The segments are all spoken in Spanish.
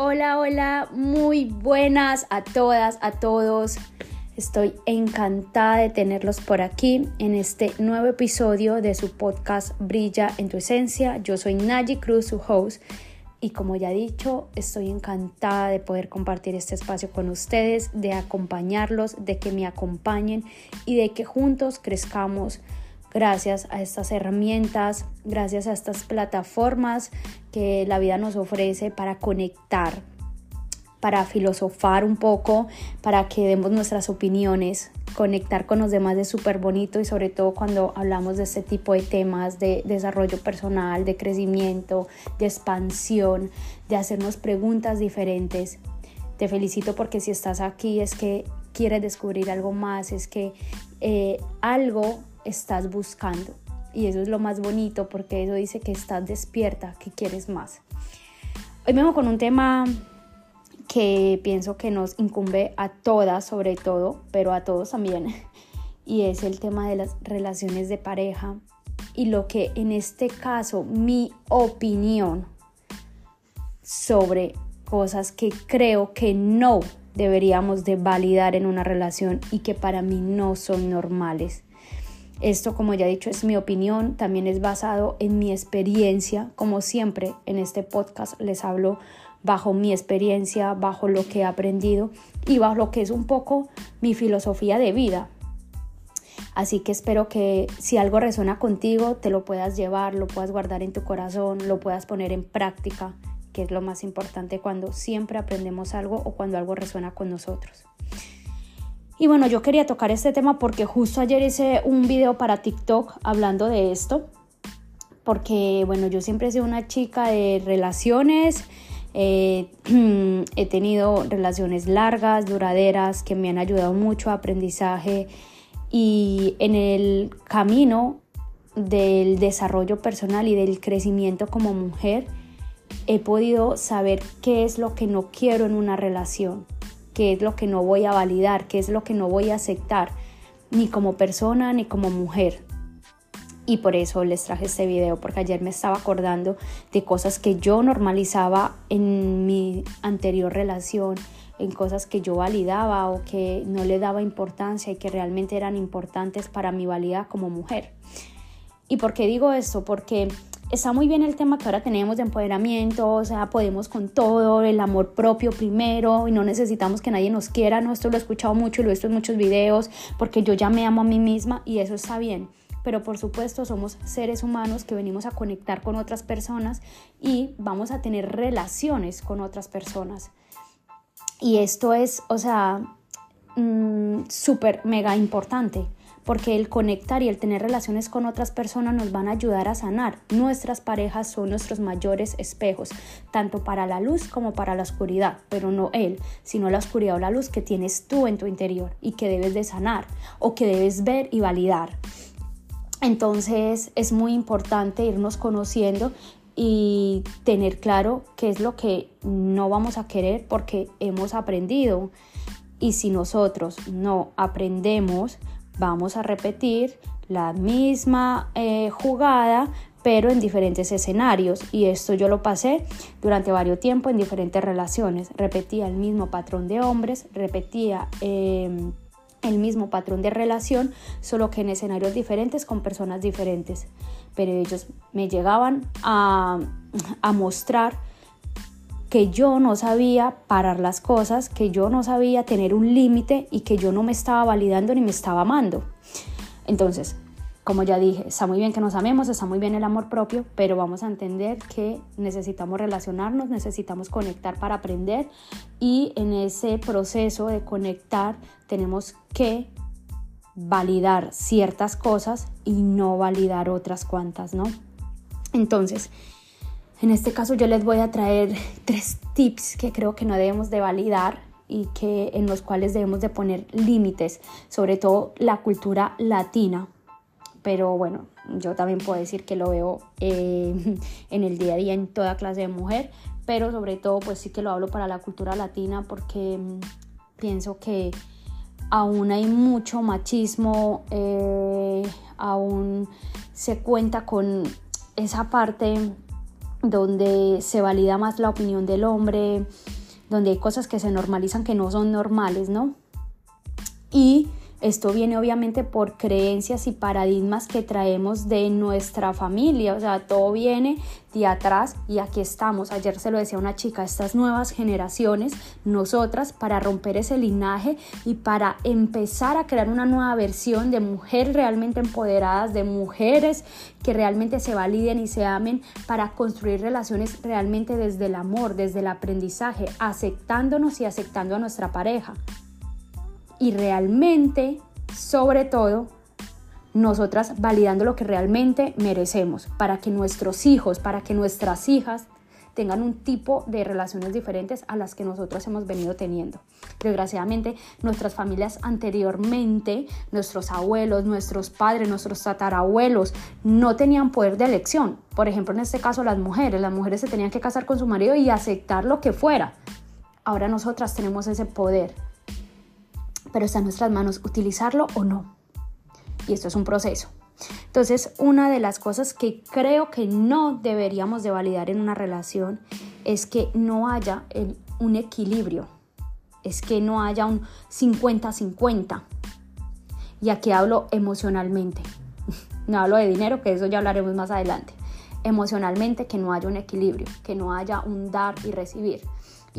Hola, hola, muy buenas a todas, a todos. Estoy encantada de tenerlos por aquí en este nuevo episodio de su podcast Brilla en tu esencia. Yo soy Naji Cruz, su host, y como ya he dicho, estoy encantada de poder compartir este espacio con ustedes, de acompañarlos, de que me acompañen y de que juntos crezcamos gracias a estas herramientas, gracias a estas plataformas que la vida nos ofrece para conectar, para filosofar un poco, para que demos nuestras opiniones, conectar con los demás es súper bonito y sobre todo cuando hablamos de este tipo de temas de desarrollo personal, de crecimiento, de expansión, de hacernos preguntas diferentes. Te felicito porque si estás aquí es que quieres descubrir algo más, es que eh, algo estás buscando. Y eso es lo más bonito porque eso dice que estás despierta, que quieres más. Hoy vengo con un tema que pienso que nos incumbe a todas sobre todo, pero a todos también, y es el tema de las relaciones de pareja y lo que en este caso mi opinión sobre cosas que creo que no deberíamos de validar en una relación y que para mí no son normales. Esto, como ya he dicho, es mi opinión, también es basado en mi experiencia. Como siempre en este podcast les hablo bajo mi experiencia, bajo lo que he aprendido y bajo lo que es un poco mi filosofía de vida. Así que espero que si algo resuena contigo, te lo puedas llevar, lo puedas guardar en tu corazón, lo puedas poner en práctica, que es lo más importante cuando siempre aprendemos algo o cuando algo resuena con nosotros. Y bueno, yo quería tocar este tema porque justo ayer hice un video para TikTok hablando de esto. Porque bueno, yo siempre he sido una chica de relaciones. Eh, he tenido relaciones largas, duraderas, que me han ayudado mucho a aprendizaje. Y en el camino del desarrollo personal y del crecimiento como mujer, he podido saber qué es lo que no quiero en una relación qué es lo que no voy a validar, qué es lo que no voy a aceptar, ni como persona ni como mujer. Y por eso les traje este video, porque ayer me estaba acordando de cosas que yo normalizaba en mi anterior relación, en cosas que yo validaba o que no le daba importancia y que realmente eran importantes para mi valía como mujer. ¿Y por qué digo esto? Porque está muy bien el tema que ahora tenemos de empoderamiento, o sea, podemos con todo, el amor propio primero y no necesitamos que nadie nos quiera, no, esto lo he escuchado mucho y lo he visto en muchos videos porque yo ya me amo a mí misma y eso está bien. Pero por supuesto somos seres humanos que venimos a conectar con otras personas y vamos a tener relaciones con otras personas. Y esto es, o sea, mm, súper, mega importante porque el conectar y el tener relaciones con otras personas nos van a ayudar a sanar. Nuestras parejas son nuestros mayores espejos, tanto para la luz como para la oscuridad, pero no él, sino la oscuridad o la luz que tienes tú en tu interior y que debes de sanar o que debes ver y validar. Entonces es muy importante irnos conociendo y tener claro qué es lo que no vamos a querer porque hemos aprendido. Y si nosotros no aprendemos, vamos a repetir la misma eh, jugada pero en diferentes escenarios. Y esto yo lo pasé durante varios tiempo en diferentes relaciones. Repetía el mismo patrón de hombres repetía em, el mismo patrón de relación solo que en escenarios diferentes con personas diferentes. Pero ellos me llegaban a, a mostrar que yo no sabía parar las cosas, que yo no sabía tener un límite y que yo no me estaba validando ni me estaba amando. Entonces, como ya dije, está muy bien que nos amemos, está muy bien el amor propio, pero vamos a entender que necesitamos relacionarnos, necesitamos conectar para aprender y en ese proceso de conectar tenemos que validar ciertas cosas y no validar otras cuantas, ¿no? Entonces, en este caso yo les voy a traer tres tips que creo que no debemos de validar y que en los cuales debemos de poner límites, sobre todo la cultura latina. Pero bueno, yo también puedo decir que lo veo eh, en el día a día en toda clase de mujer, pero sobre todo pues sí que lo hablo para la cultura latina porque mm, pienso que aún hay mucho machismo, eh, aún se cuenta con esa parte donde se valida más la opinión del hombre, donde hay cosas que se normalizan que no son normales, ¿no? Y esto viene obviamente por creencias y paradigmas que traemos de nuestra familia, o sea, todo viene de atrás y aquí estamos. Ayer se lo decía una chica, estas nuevas generaciones, nosotras, para romper ese linaje y para empezar a crear una nueva versión de mujeres realmente empoderadas, de mujeres que realmente se validen y se amen para construir relaciones realmente desde el amor, desde el aprendizaje, aceptándonos y aceptando a nuestra pareja y realmente, sobre todo, nosotras validando lo que realmente merecemos para que nuestros hijos, para que nuestras hijas tengan un tipo de relaciones diferentes a las que nosotros hemos venido teniendo. Desgraciadamente, nuestras familias anteriormente, nuestros abuelos, nuestros padres, nuestros tatarabuelos, no tenían poder de elección. Por ejemplo, en este caso, las mujeres. Las mujeres se tenían que casar con su marido y aceptar lo que fuera. Ahora nosotras tenemos ese poder pero está en nuestras manos utilizarlo o no. Y esto es un proceso. Entonces, una de las cosas que creo que no deberíamos de validar en una relación es que no haya un equilibrio, es que no haya un 50-50. Y aquí hablo emocionalmente. No hablo de dinero, que eso ya hablaremos más adelante. Emocionalmente que no haya un equilibrio, que no haya un dar y recibir.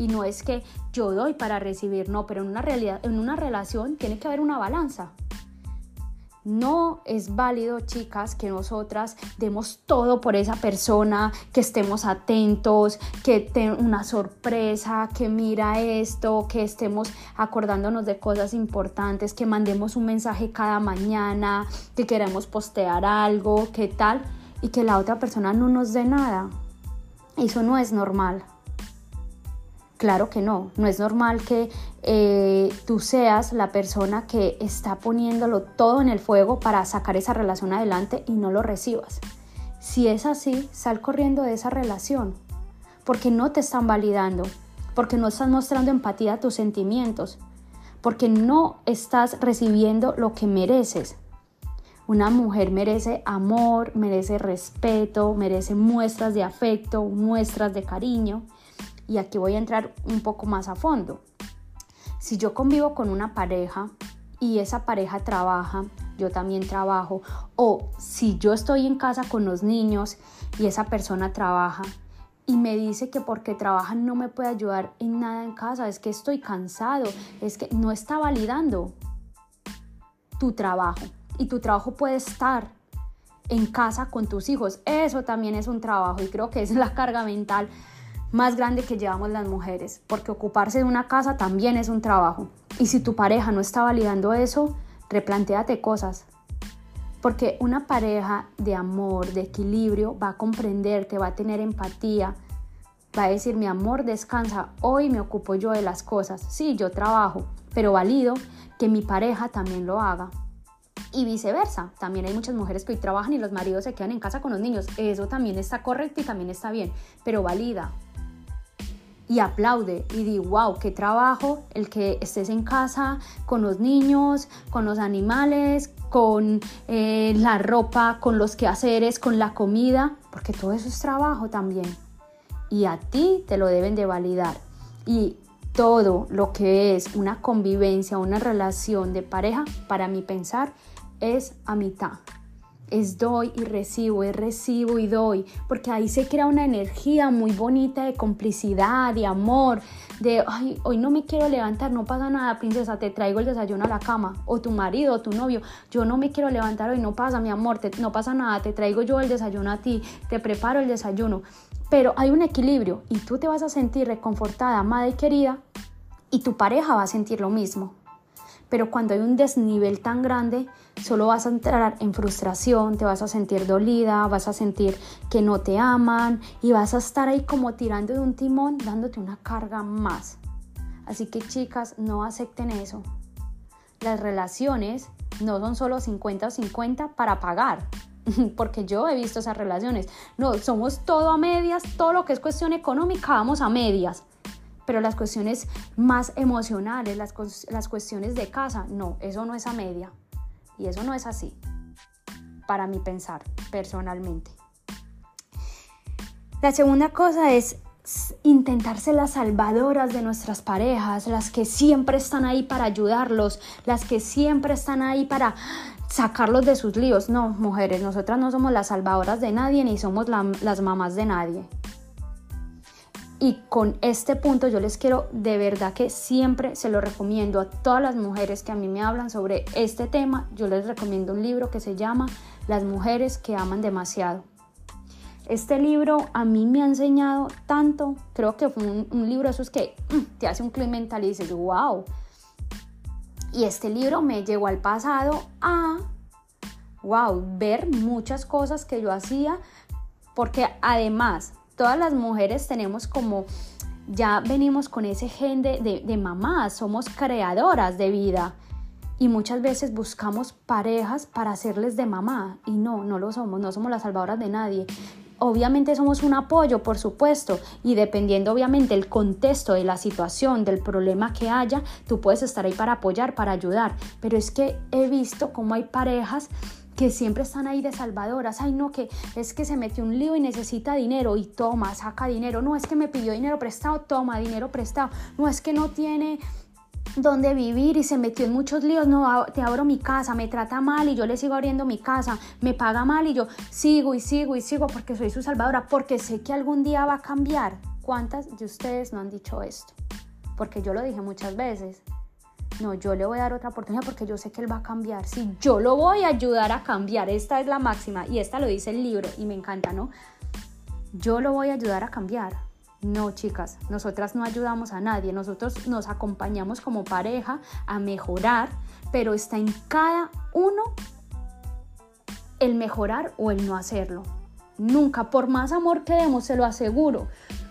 Y no es que yo doy para recibir, no, pero en una, realidad, en una relación tiene que haber una balanza. No es válido, chicas, que nosotras demos todo por esa persona, que estemos atentos, que tenga una sorpresa, que mira esto, que estemos acordándonos de cosas importantes, que mandemos un mensaje cada mañana, que queremos postear algo, que tal, y que la otra persona no nos dé nada. Eso no es normal. Claro que no, no es normal que eh, tú seas la persona que está poniéndolo todo en el fuego para sacar esa relación adelante y no lo recibas. Si es así, sal corriendo de esa relación, porque no te están validando, porque no estás mostrando empatía a tus sentimientos, porque no estás recibiendo lo que mereces. Una mujer merece amor, merece respeto, merece muestras de afecto, muestras de cariño y aquí voy a entrar un poco más a fondo. Si yo convivo con una pareja y esa pareja trabaja, yo también trabajo, o si yo estoy en casa con los niños y esa persona trabaja y me dice que porque trabaja no me puede ayudar en nada en casa, es que estoy cansado, es que no está validando tu trabajo y tu trabajo puede estar en casa con tus hijos. Eso también es un trabajo y creo que es la carga mental más grande que llevamos las mujeres, porque ocuparse de una casa también es un trabajo. Y si tu pareja no está validando eso, replantéate cosas. Porque una pareja de amor, de equilibrio, va a comprenderte, va a tener empatía, va a decir, mi amor, descansa, hoy me ocupo yo de las cosas. Sí, yo trabajo, pero valido que mi pareja también lo haga. Y viceversa, también hay muchas mujeres que hoy trabajan y los maridos se quedan en casa con los niños. Eso también está correcto y también está bien, pero valida, y aplaude y di, wow, qué trabajo el que estés en casa con los niños, con los animales, con eh, la ropa, con los quehaceres, con la comida, porque todo eso es trabajo también. Y a ti te lo deben de validar. Y todo lo que es una convivencia, una relación de pareja, para mi pensar, es a mitad es doy y recibo, es recibo y doy, porque ahí se crea una energía muy bonita de complicidad, de amor, de, ay, hoy no me quiero levantar, no pasa nada, princesa, te traigo el desayuno a la cama, o tu marido, o tu novio, yo no me quiero levantar hoy, no pasa, mi amor, no pasa nada, te traigo yo el desayuno a ti, te preparo el desayuno, pero hay un equilibrio y tú te vas a sentir reconfortada, amada y querida, y tu pareja va a sentir lo mismo pero cuando hay un desnivel tan grande, solo vas a entrar en frustración, te vas a sentir dolida, vas a sentir que no te aman y vas a estar ahí como tirando de un timón, dándote una carga más. Así que chicas, no acepten eso. Las relaciones no son solo 50 o 50 para pagar, porque yo he visto esas relaciones. No, somos todo a medias, todo lo que es cuestión económica, vamos a medias pero las cuestiones más emocionales, las, las cuestiones de casa, no, eso no es a media. Y eso no es así, para mi pensar, personalmente. La segunda cosa es intentarse las salvadoras de nuestras parejas, las que siempre están ahí para ayudarlos, las que siempre están ahí para sacarlos de sus líos. No, mujeres, nosotras no somos las salvadoras de nadie ni somos las mamás de nadie. Y con este punto yo les quiero de verdad que siempre se lo recomiendo a todas las mujeres que a mí me hablan sobre este tema. Yo les recomiendo un libro que se llama Las mujeres que aman demasiado. Este libro a mí me ha enseñado tanto, creo que fue un, libro de esos que mm, te hace un clic mental y dices, wow. Y este libro me llegó al pasado a, wow, ver muchas cosas que yo hacía, porque además todas las mujeres tenemos como, ya venimos con ese gen de, de, mamás, somos creadoras de vida y muchas veces buscamos parejas para hacerles de mamá y no, no lo somos, no somos las salvadoras de nadie. Obviamente somos un apoyo, por supuesto, y dependiendo obviamente el contexto de la situación, del problema que haya, tú puedes estar ahí para apoyar, para ayudar. Pero es que he visto cómo hay parejas que siempre están ahí de salvadoras, ay no, que es que se metió un lío y necesita dinero y toma, saca dinero, no es que me pidió dinero prestado, toma dinero prestado, no es que no tiene dónde vivir y se metió en muchos líos, no, te abro mi casa, me trata mal y yo le sigo abriendo mi casa, me paga mal y yo sigo y sigo y sigo porque soy su salvadora, porque sé que algún día va a cambiar. ¿Cuántas de ustedes no han dicho esto? Porque yo lo dije muchas veces. No, yo le voy a dar otra oportunidad porque yo sé que él va a cambiar. Si yo lo voy a ayudar a cambiar, esta es la máxima y esta lo dice el libro y me encanta, ¿no? Yo lo voy a ayudar a cambiar. No, chicas, nosotras no ayudamos a nadie, nosotros nos acompañamos como pareja a mejorar, pero está en cada uno el mejorar o el no hacerlo. Nunca, por más amor que demos, se lo aseguro,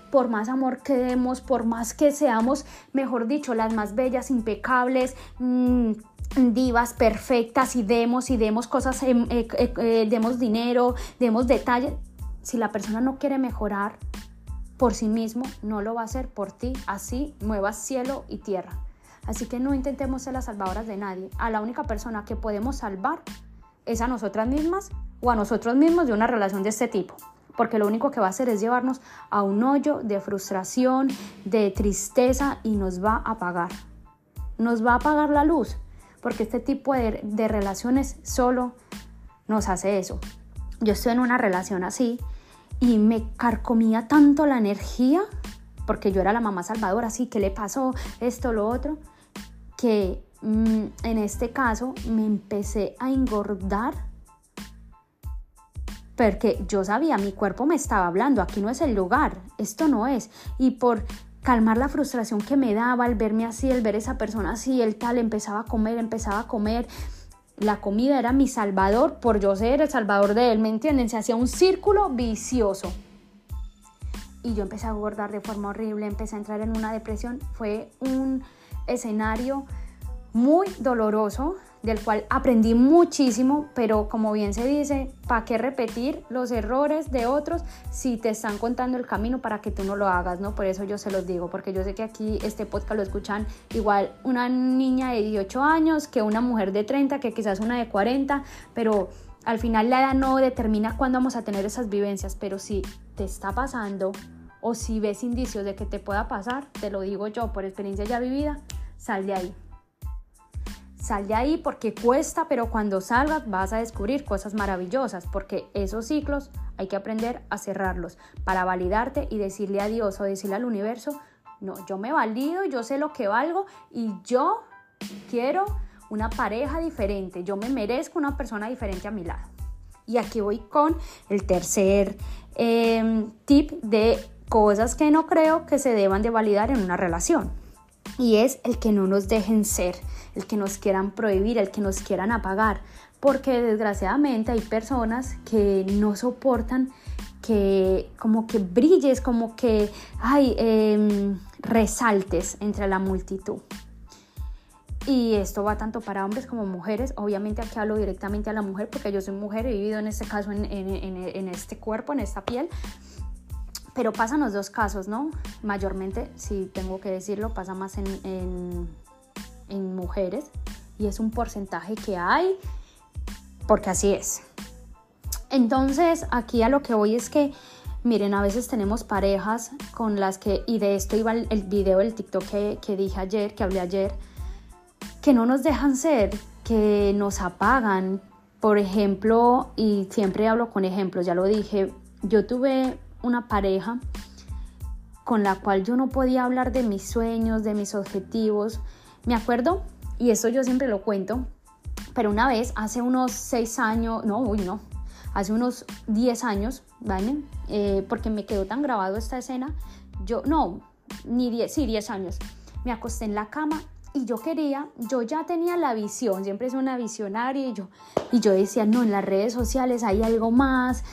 por más amor que demos, por más que seamos, mejor dicho, las más bellas, impecables, mm, divas perfectas y demos y demos cosas, em, eh, eh, eh, demos dinero, demos detalles, si la persona no quiere mejorar por sí mismo, no lo va a hacer por ti, así muevas cielo y tierra. Así que no intentemos ser las salvadoras de nadie. A la única persona que podemos salvar es a nosotras mismas o a nosotros mismos de una relación de este tipo porque lo único que va a hacer es llevarnos a un hoyo de frustración, de tristeza y nos va a apagar. Nos va a apagar la luz, porque este tipo de, relaciones solo nos hace eso. Yo estoy en una relación así y me carcomía tanto la energía, porque yo era la mamá salvadora, así que le pasó esto, lo otro, que mm, en este caso me empecé a engordar porque yo sabía, mi cuerpo me estaba hablando, aquí no es el lugar, esto no es. Y por calmar la frustración que me daba al verme así, el ver esa persona así, el tal, empezaba a comer, empezaba a comer. La comida era mi salvador por yo ser el salvador de él, ¿me entienden? Se hacía un círculo vicioso. Y yo empecé a engordar de forma horrible, empecé a entrar en una depresión. Fue un escenario muy doloroso, del cual aprendí muchísimo, pero como bien se dice, ¿para qué repetir los errores de otros si te están contando el camino para que tú no lo hagas, ¿no? Por eso yo se los digo, porque yo sé que aquí este podcast lo escuchan igual una niña de 18 años que una mujer de 30, que quizás una de 40, pero al final la edad no determina cuándo vamos a tener esas vivencias, pero si te está pasando o si ves indicios de que te pueda pasar, te lo digo yo por experiencia ya vivida, sal de ahí Sal de ahí porque cuesta, pero cuando salgas vas a descubrir cosas maravillosas, porque esos ciclos hay que aprender a cerrarlos para validarte y decirle a Dios o decirle al universo, no, yo me valido, yo sé lo que valgo y yo quiero una pareja diferente, yo me merezco una persona diferente a mi lado. Y aquí voy con el tercer em, tip de cosas que no creo que se deban de validar en una relación. Y es el que no nos dejen ser el que nos quieran prohibir, el que nos quieran apagar, porque desgraciadamente hay personas que no soportan que como que brilles, como que hay em, resaltes entre la multitud. Y esto va tanto para hombres como mujeres. Obviamente aquí hablo directamente a la mujer porque yo soy mujer, he vivido en este caso en, este cuerpo, en esta piel. Pero pasan los dos casos, ¿no? Mayormente, si tengo que decirlo, pasa más en, en mujeres y es un porcentaje que hay porque así es. Entonces aquí a lo que voy es que Miren, a veces tenemos parejas con las que, y de esto iba el, el video del TikTok que, que dije ayer, que hablé ayer, que no nos dejan ser, que nos apagan. Por ejemplo, y siempre hablo con ejemplos, ya lo dije, yo tuve una pareja con la cual yo no podía hablar de mis sueños, de mis objetivos. Me acuerdo, y eso yo siempre lo cuento, pero una vez, hace unos seis años, no, uy, no, hace unos 10 años, ¿vale? Eh, porque me quedó tan grabado esta escena, yo, no, ni 10, sí, 10 años, me acosté en la cama y yo quería, yo ya tenía la visión, siempre es una visionaria y yo, y yo decía, no, en las redes sociales hay algo más,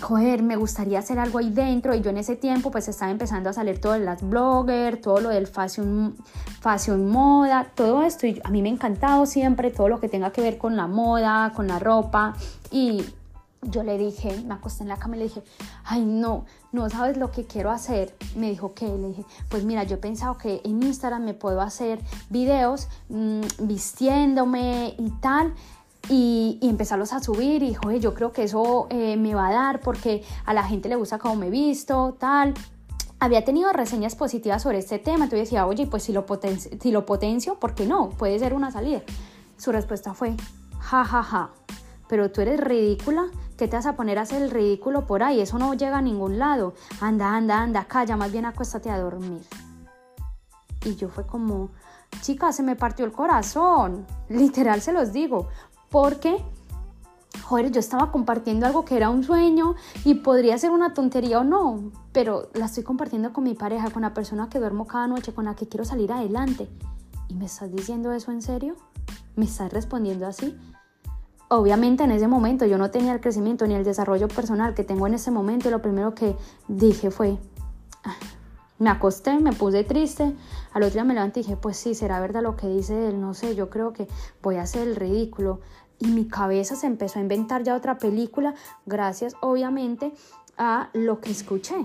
joder, me gustaría hacer algo ahí dentro. Y yo en ese tiempo pues estaba empezando a salir todo de las bloggers, todo lo del fashion, fashion moda, todo esto. Y a mí me ha encantado siempre todo lo que tenga que ver con la moda, con la ropa. Y yo le dije, me acosté en la cama y le dije, ay no, no sabes lo que quiero hacer. Me dijo que, le dije, pues mira, yo he pensado que en Instagram me puedo hacer videos mmm, vistiéndome y tal. Y, y, empezarlos a subir y joder, yo creo que eso eh, me va a dar porque a la gente le gusta cómo me he visto, tal. Había tenido reseñas positivas sobre este tema, entonces decía, oye, pues si lo, potencio, si lo potencio, ¿por qué no? Puede ser una salida. Su respuesta fue, ja, ja, ja, pero tú eres ridícula, ¿qué te vas a poner a hacer el ridículo por ahí? Eso no llega a ningún lado. Anda, anda, anda, calla, más bien acuéstate a dormir. Y yo fue como, chica, se me partió el corazón, literal se los digo, porque, joder, yo estaba compartiendo algo que era un sueño y podría ser una tontería o no, pero la estoy compartiendo con mi pareja, con la persona que duermo cada noche, con la que quiero salir adelante. ¿Y me estás diciendo eso en serio? ¿Me estás respondiendo así? Obviamente en ese momento yo no tenía el crecimiento ni el desarrollo personal que tengo en ese momento y lo primero que dije fue, me acosté, me puse triste, al otro día me levanté y dije, pues sí, será verdad lo que dice él, no sé, yo creo que voy a hacer el ridículo. Y mi cabeza se empezó a inventar ya otra película, gracias obviamente a lo que escuché.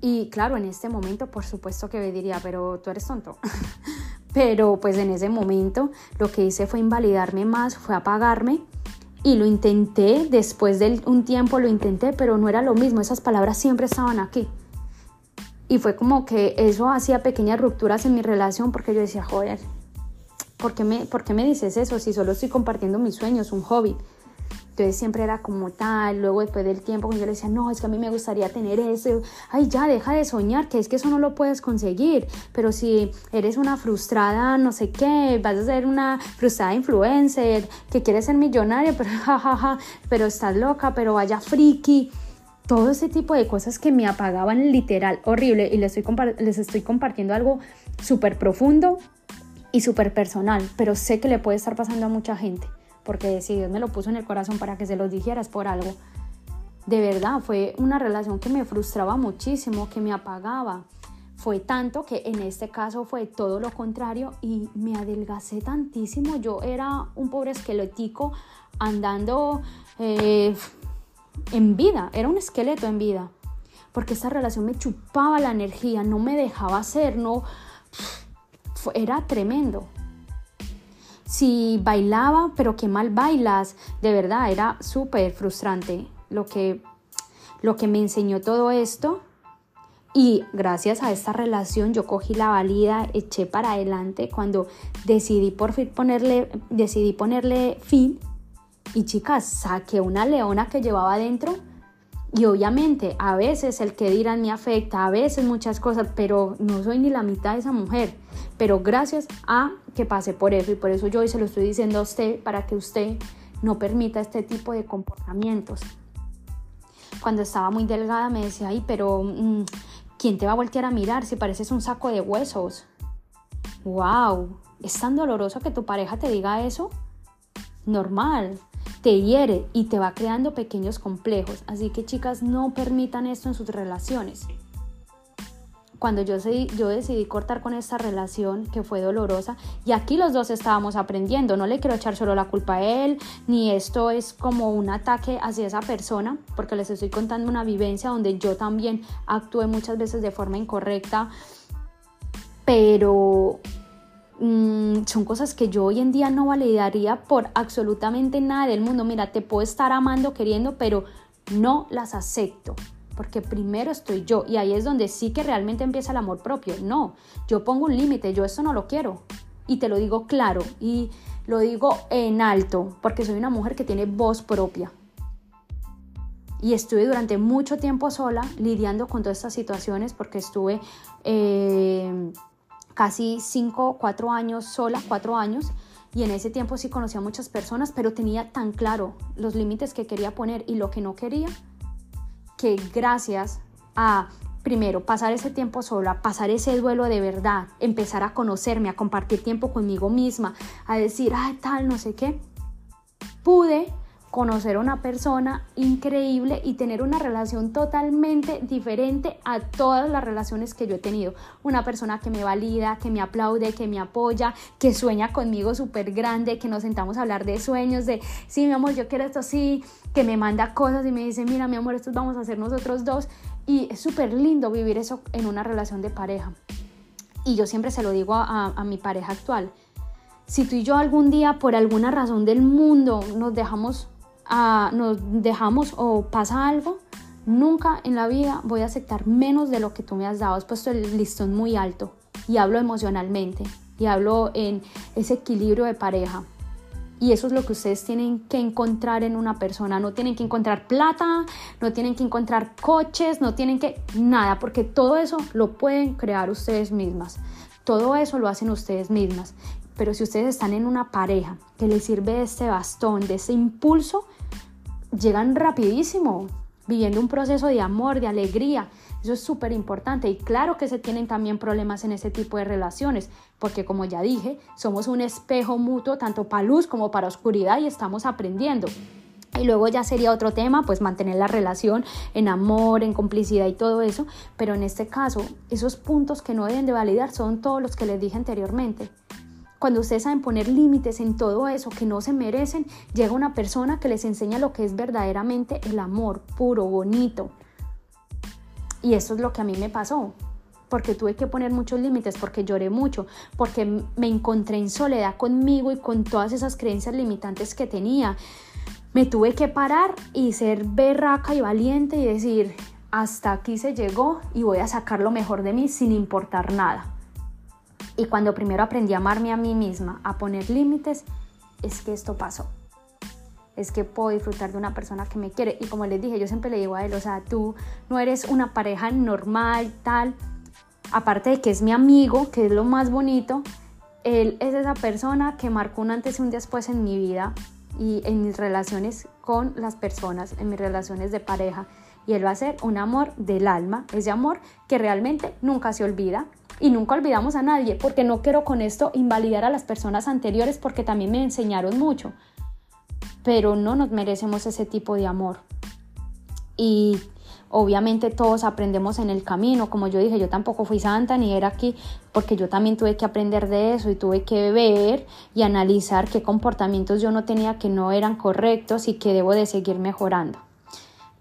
Y claro, en este momento por supuesto que me diría, pero tú eres tonto. pero pues en ese momento lo que hice fue invalidarme más, fue apagarme y lo intenté, después de un tiempo lo intenté, pero no era lo mismo, esas palabras siempre estaban aquí. Y fue como que eso hacía pequeñas rupturas en mi relación porque yo decía, joder, ¿por qué me, ¿por qué me dices eso si solo estoy compartiendo mis sueños, un hobby? Entonces siempre era como tal, luego después del tiempo yo le decía, no, es que a mí me gustaría tener eso, ay ya, deja de soñar, que es que eso no lo puedes conseguir, pero si eres una frustrada, no sé qué, vas a ser una frustrada influencer, que quieres ser millonaria, pero jajaja, pero estás loca, pero vaya friki, todo ese tipo de cosas que me apagaban literal horrible. Y les estoy, les estoy compartiendo algo súper profundo y súper personal, pero sé que le puede estar pasando a mucha gente porque si Dios me lo puso en el corazón para que se los dijeras por algo. De verdad, fue una relación que me frustraba muchísimo, que me apagaba. Fue tanto que en este caso fue todo lo contrario y me adelgacé tantísimo. Yo era un pobre esquelético andando eh, en vida, era un esqueleto en vida. Porque esta relación me chupaba la energía, no me dejaba hacer, no. Era tremendo si bailaba, pero qué mal bailas, de verdad, era súper frustrante lo que, lo que me enseñó todo esto. Y gracias a esta relación yo cogí la valida, eché para adelante cuando decidí por fin ponerle, decidí ponerle fin. Y chicas, saqué una leona que llevaba adentro. Y obviamente a veces el que dirán me afecta, a veces muchas cosas, pero no soy ni la mitad de esa mujer. Pero gracias a que pase por eso y por eso yo hoy se lo estoy diciendo a usted para que usted no permita este tipo de comportamientos. Cuando estaba muy delgada me decía, ay, pero mmm, ¿quién te va a voltear a mirar si pareces un saco de huesos? ¡Wow! ¿Es tan doloroso que tu pareja te diga eso? Normal, te hiere y te va creando pequeños complejos. Así que chicas, no permitan esto en sus relaciones. Cuando yo, decidí cortar con esta relación que fue dolorosa y aquí los dos estábamos aprendiendo, no le quiero echar solo la culpa a él, ni esto es como un ataque hacia esa persona, porque les estoy contando una vivencia donde yo también actué muchas veces de forma incorrecta, pero mm, son cosas que yo hoy en día no validaría por absolutamente nada del mundo. Mira, te puedo estar amando, queriendo, pero no las acepto porque primero estoy yo y ahí es donde sí que realmente empieza el amor propio. No, yo pongo un límite, yo eso no lo quiero y te lo digo claro y lo digo en alto porque soy una mujer que tiene voz propia. Y estuve durante mucho tiempo sola lidiando con todas estas situaciones porque estuve eh, casi 5, 4 años sola, 4 años. Y en ese tiempo sí conocía a muchas personas, pero tenía tan claro los límites que quería poner y lo que no quería, que gracias a primero, pasar ese tiempo sola, pasar ese duelo de verdad, empezar a conocerme, a compartir tiempo conmigo misma, a decir, ay, tal, no sé qué, pude conocer a una persona increíble y tener una relación totalmente diferente a todas las relaciones que yo he tenido. Una persona que me valida, que me aplaude, que me apoya, que sueña conmigo súper grande, que nos sentamos a hablar de sueños, de, sí, mi amor, yo quiero esto, sí, que me manda cosas y me dice, mira, mi amor, esto vamos a hacer nosotros dos. Y es súper lindo vivir eso en una relación de pareja. Y yo siempre se lo digo a, a mi pareja actual. Si tú y yo algún día, por alguna razón del mundo, nos dejamos nos dejamos o pasa algo, nunca en la vida voy a aceptar menos de lo que tú me has dado. Has puesto el listón muy alto y hablo emocionalmente y hablo en ese equilibrio de pareja. Y eso es lo que ustedes tienen que encontrar en una persona. No tienen que encontrar plata, no tienen que encontrar coches, no tienen que nada, porque todo eso lo pueden crear ustedes mismas. Todo eso lo hacen ustedes mismas. Pero si ustedes están en una pareja que les sirve de este bastón, de ese impulso, llegan rapidísimo, viviendo un proceso de amor, de alegría. Eso es súper importante y claro que se tienen también problemas en ese tipo de relaciones, porque como ya dije, somos un espejo mutuo tanto para luz como para oscuridad y estamos aprendiendo. Y luego ya sería otro tema, pues mantener la relación en amor, en complicidad y todo eso. Pero en este caso, esos puntos que no deben de validar son todos los que les dije anteriormente. Cuando ustedes saben poner límites en todo eso que no se merecen, llega una persona que les enseña lo que es verdaderamente el amor puro, bonito. Y eso es lo que a mí me pasó, porque tuve que poner muchos límites, porque lloré mucho, porque me encontré en soledad conmigo y con todas esas creencias limitantes que tenía. Me tuve que parar y ser berraca y valiente y decir, hasta aquí se llegó y voy a sacar lo mejor de mí sin importar nada. Y cuando primero aprendí a amarme a mí misma, a poner límites, es que esto pasó. Es que puedo disfrutar de una persona que me quiere. Y como les dije, yo siempre le digo a él, o sea, tú no eres una pareja normal, tal. Aparte de que es mi amigo, que es lo más bonito, él es esa persona que marcó un antes y un después en mi vida y en mis relaciones con las personas, en mis relaciones de pareja. Y él va a ser un amor del alma, ese amor que realmente nunca se olvida, y nunca olvidamos a nadie, porque no quiero con esto invalidar a las personas anteriores porque también me enseñaron mucho, pero no nos merecemos ese tipo de amor. Y obviamente todos aprendemos en el camino, como yo dije, yo tampoco fui santa ni era aquí, porque yo también tuve que aprender de eso y tuve que ver y analizar qué comportamientos yo no tenía que no eran correctos y que debo de seguir mejorando.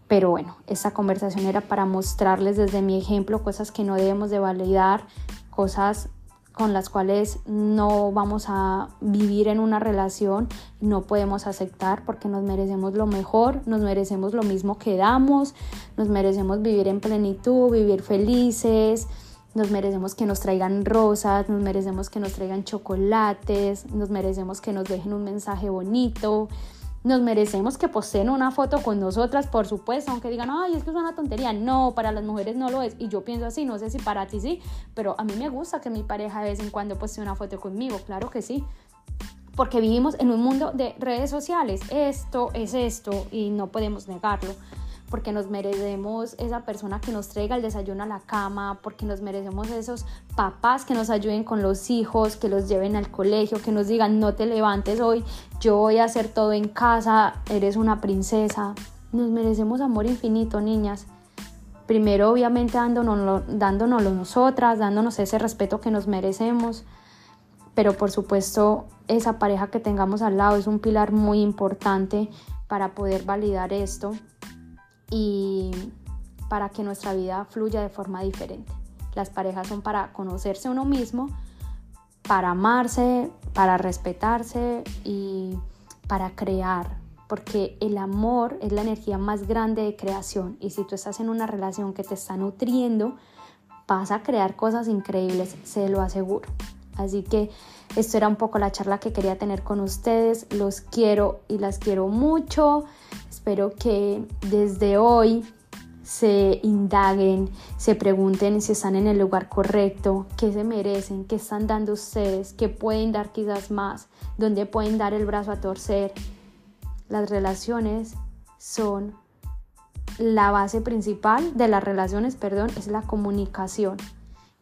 Pero bueno, esta conversación era para mostrarles desde mi ejemplo cosas que no debemos de validar, cosas con las cuales no vamos a vivir en una relación, no podemos aceptar porque nos merecemos lo mejor, nos merecemos lo mismo que damos, nos merecemos vivir en plenitud, vivir felices, nos merecemos que nos traigan rosas, nos merecemos que nos traigan chocolates, nos merecemos que nos dejen un mensaje bonito, nos merecemos que poseen una foto con nosotras, por supuesto, aunque digan, ay, es que es una tontería. No, para las mujeres no lo es. Y yo pienso así, no sé si para ti sí, pero a mí me gusta que mi pareja de vez en cuando posee una foto conmigo, claro que sí. Porque vivimos en un mundo de redes sociales. Esto es esto y no podemos negarlo porque nos merecemos esa persona que nos traiga el desayuno a la cama, porque nos merecemos esos papás que nos ayuden con los hijos, que los lleven al colegio, que nos digan no te levantes hoy, yo voy a hacer todo en casa, eres una princesa. Nos merecemos amor infinito, niñas. Primero, obviamente, dándonos, dándonoslo nosotras, dándonos ese respeto que nos merecemos. Pero por supuesto, esa pareja que tengamos al lado es un pilar muy importante para poder validar esto y para que nuestra vida fluya de forma diferente. Las parejas son para conocerse uno mismo, para amarse, para respetarse y para crear, porque el amor es la energía más grande de creación y si tú estás en una relación que te está nutriendo, vas a crear cosas increíbles, se lo aseguro. Así que esto era un poco la charla que quería tener con ustedes. Los quiero y las quiero mucho. Espero que desde hoy se indaguen, se pregunten si están en el lugar correcto, qué se merecen, qué están dando ustedes, qué pueden dar quizás más, dónde pueden dar el brazo a torcer. Las relaciones son la base principal de las relaciones, perdón, es la comunicación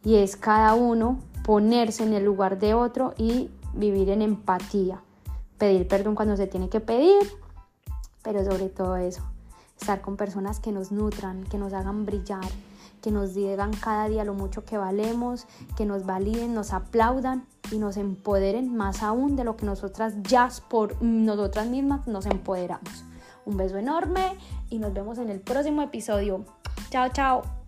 y es cada uno ponerse en el lugar de otro y vivir en empatía, pedir perdón cuando se tiene que pedir, pero sobre todo eso, estar con personas que nos nutran, que nos hagan brillar, que nos digan cada día lo mucho que valemos, que nos validen, nos aplaudan y nos empoderen más aún de lo que nosotras ya por nosotras mismas nos empoderamos. Un beso enorme y nos vemos en el próximo episodio. Chao, chao.